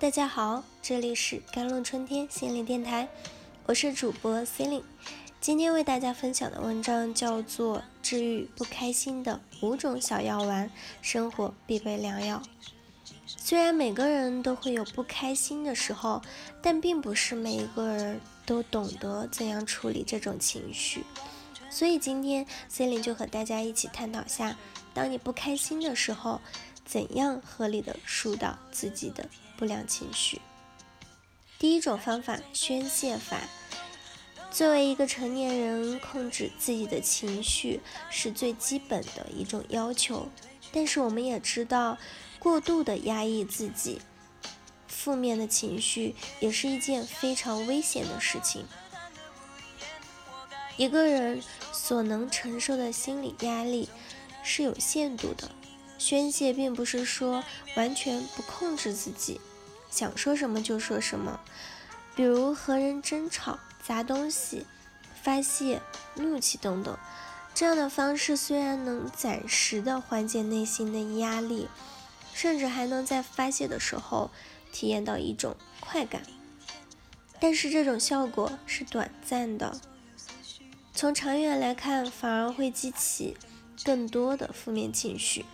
大家好，这里是甘露春天心灵电台，我是主播 c e l i n e 今天为大家分享的文章叫做《治愈不开心的五种小药丸：生活必备良药》。虽然每个人都会有不开心的时候，但并不是每一个人都懂得怎样处理这种情绪。所以今天 c e l i n e 就和大家一起探讨下，当你不开心的时候。怎样合理的疏导自己的不良情绪？第一种方法，宣泄法。作为一个成年人，控制自己的情绪是最基本的一种要求。但是我们也知道，过度的压抑自己负面的情绪，也是一件非常危险的事情。一个人所能承受的心理压力是有限度的。宣泄并不是说完全不控制自己，想说什么就说什么，比如和人争吵、砸东西、发泄怒气等等。这样的方式虽然能暂时的缓解内心的压力，甚至还能在发泄的时候体验到一种快感，但是这种效果是短暂的，从长远来看反而会激起更多的负面情绪。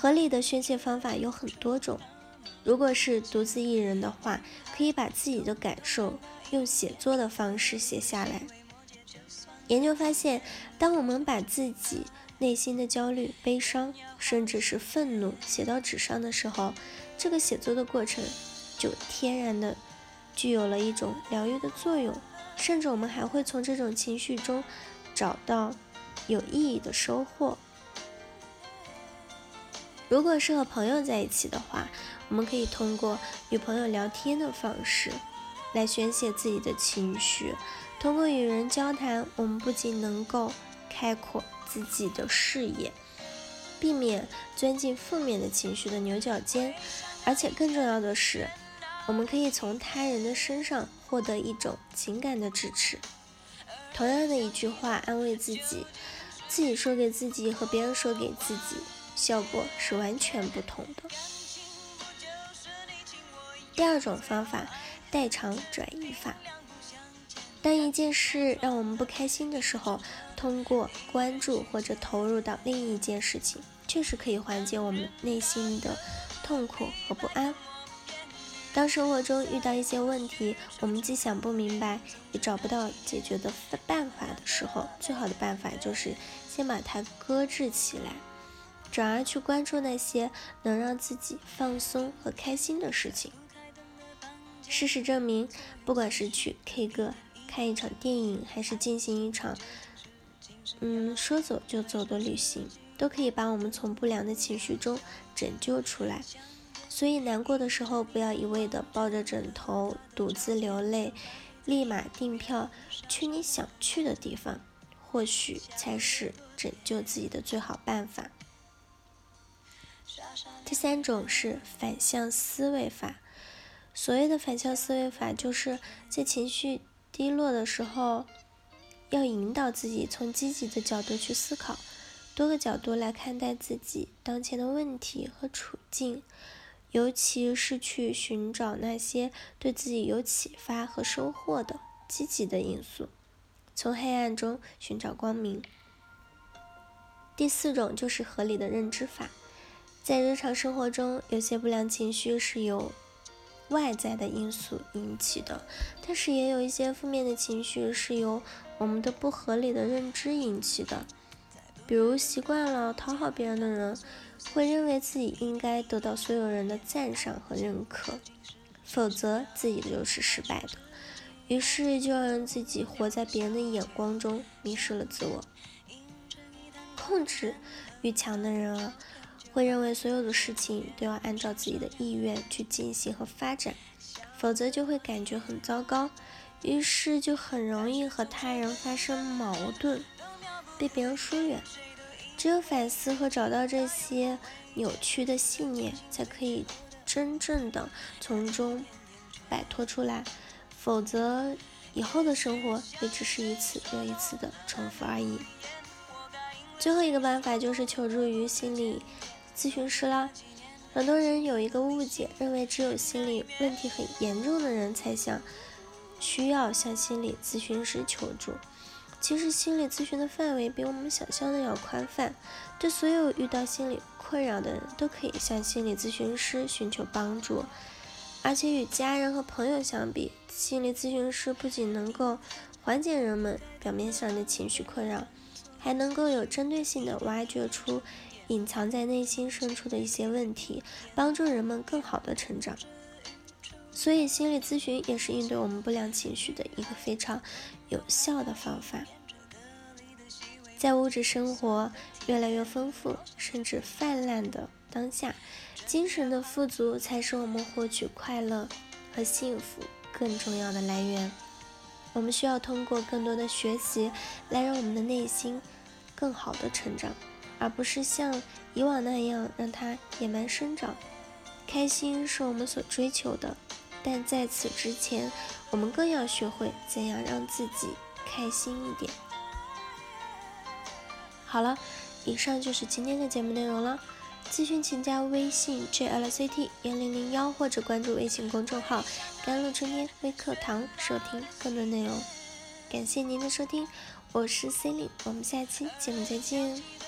合理的宣泄方法有很多种。如果是独自一人的话，可以把自己的感受用写作的方式写下来。研究发现，当我们把自己内心的焦虑、悲伤，甚至是愤怒写到纸上的时候，这个写作的过程就天然的具有了一种疗愈的作用，甚至我们还会从这种情绪中找到有意义的收获。如果是和朋友在一起的话，我们可以通过与朋友聊天的方式来宣泄自己的情绪。通过与人交谈，我们不仅能够开阔自己的视野，避免钻进负面的情绪的牛角尖，而且更重要的是，我们可以从他人的身上获得一种情感的支持。同样的一句话安慰自己，自己说给自己和别人说给自己。效果是完全不同的。第二种方法，代偿转移法。当一件事让我们不开心的时候，通过关注或者投入到另一件事情，确实可以缓解我们内心的痛苦和不安。当生活中遇到一些问题，我们既想不明白，也找不到解决的办法的时候，最好的办法就是先把它搁置起来。转而去关注那些能让自己放松和开心的事情。事实证明，不管是去 K 歌、看一场电影，还是进行一场嗯说走就走的旅行，都可以把我们从不良的情绪中拯救出来。所以，难过的时候不要一味的抱着枕头独自流泪，立马订票去你想去的地方，或许才是拯救自己的最好办法。第三种是反向思维法。所谓的反向思维法，就是在情绪低落的时候，要引导自己从积极的角度去思考，多个角度来看待自己当前的问题和处境，尤其是去寻找那些对自己有启发和收获的积极的因素，从黑暗中寻找光明。第四种就是合理的认知法。在日常生活中，有些不良情绪是由外在的因素引起的，但是也有一些负面的情绪是由我们的不合理的认知引起的。比如，习惯了讨好别人的人，会认为自己应该得到所有人的赞赏和认可，否则自己就是失败的。于是，就让自己活在别人的眼光中，迷失了自我。控制欲强的人啊。会认为所有的事情都要按照自己的意愿去进行和发展，否则就会感觉很糟糕，于是就很容易和他人发生矛盾，被别人疏远。只有反思和找到这些扭曲的信念，才可以真正的从中摆脱出来，否则以后的生活也只是一次又一次的重复而已。最后一个办法就是求助于心理。咨询师啦，很多人有一个误解，认为只有心理问题很严重的人才想需要向心理咨询师求助。其实，心理咨询的范围比我们想象的要宽泛，对所有遇到心理困扰的人都可以向心理咨询师寻求帮助。而且，与家人和朋友相比，心理咨询师不仅能够缓解人们表面上的情绪困扰，还能够有针对性的挖掘出。隐藏在内心深处的一些问题，帮助人们更好的成长。所以，心理咨询也是应对我们不良情绪的一个非常有效的方法。在物质生活越来越丰富，甚至泛滥的当下，精神的富足才是我们获取快乐和幸福更重要的来源。我们需要通过更多的学习，来让我们的内心更好的成长。而不是像以往那样让它野蛮生长。开心是我们所追求的，但在此之前，我们更要学会怎样让自己开心一点。好了，以上就是今天的节目内容了。咨询请加微信 jlct 幺零零幺或者关注微信公众号“甘露春天微课堂”收听更多内容。感谢您的收听，我是 c e l i n e 我们下期节目再见。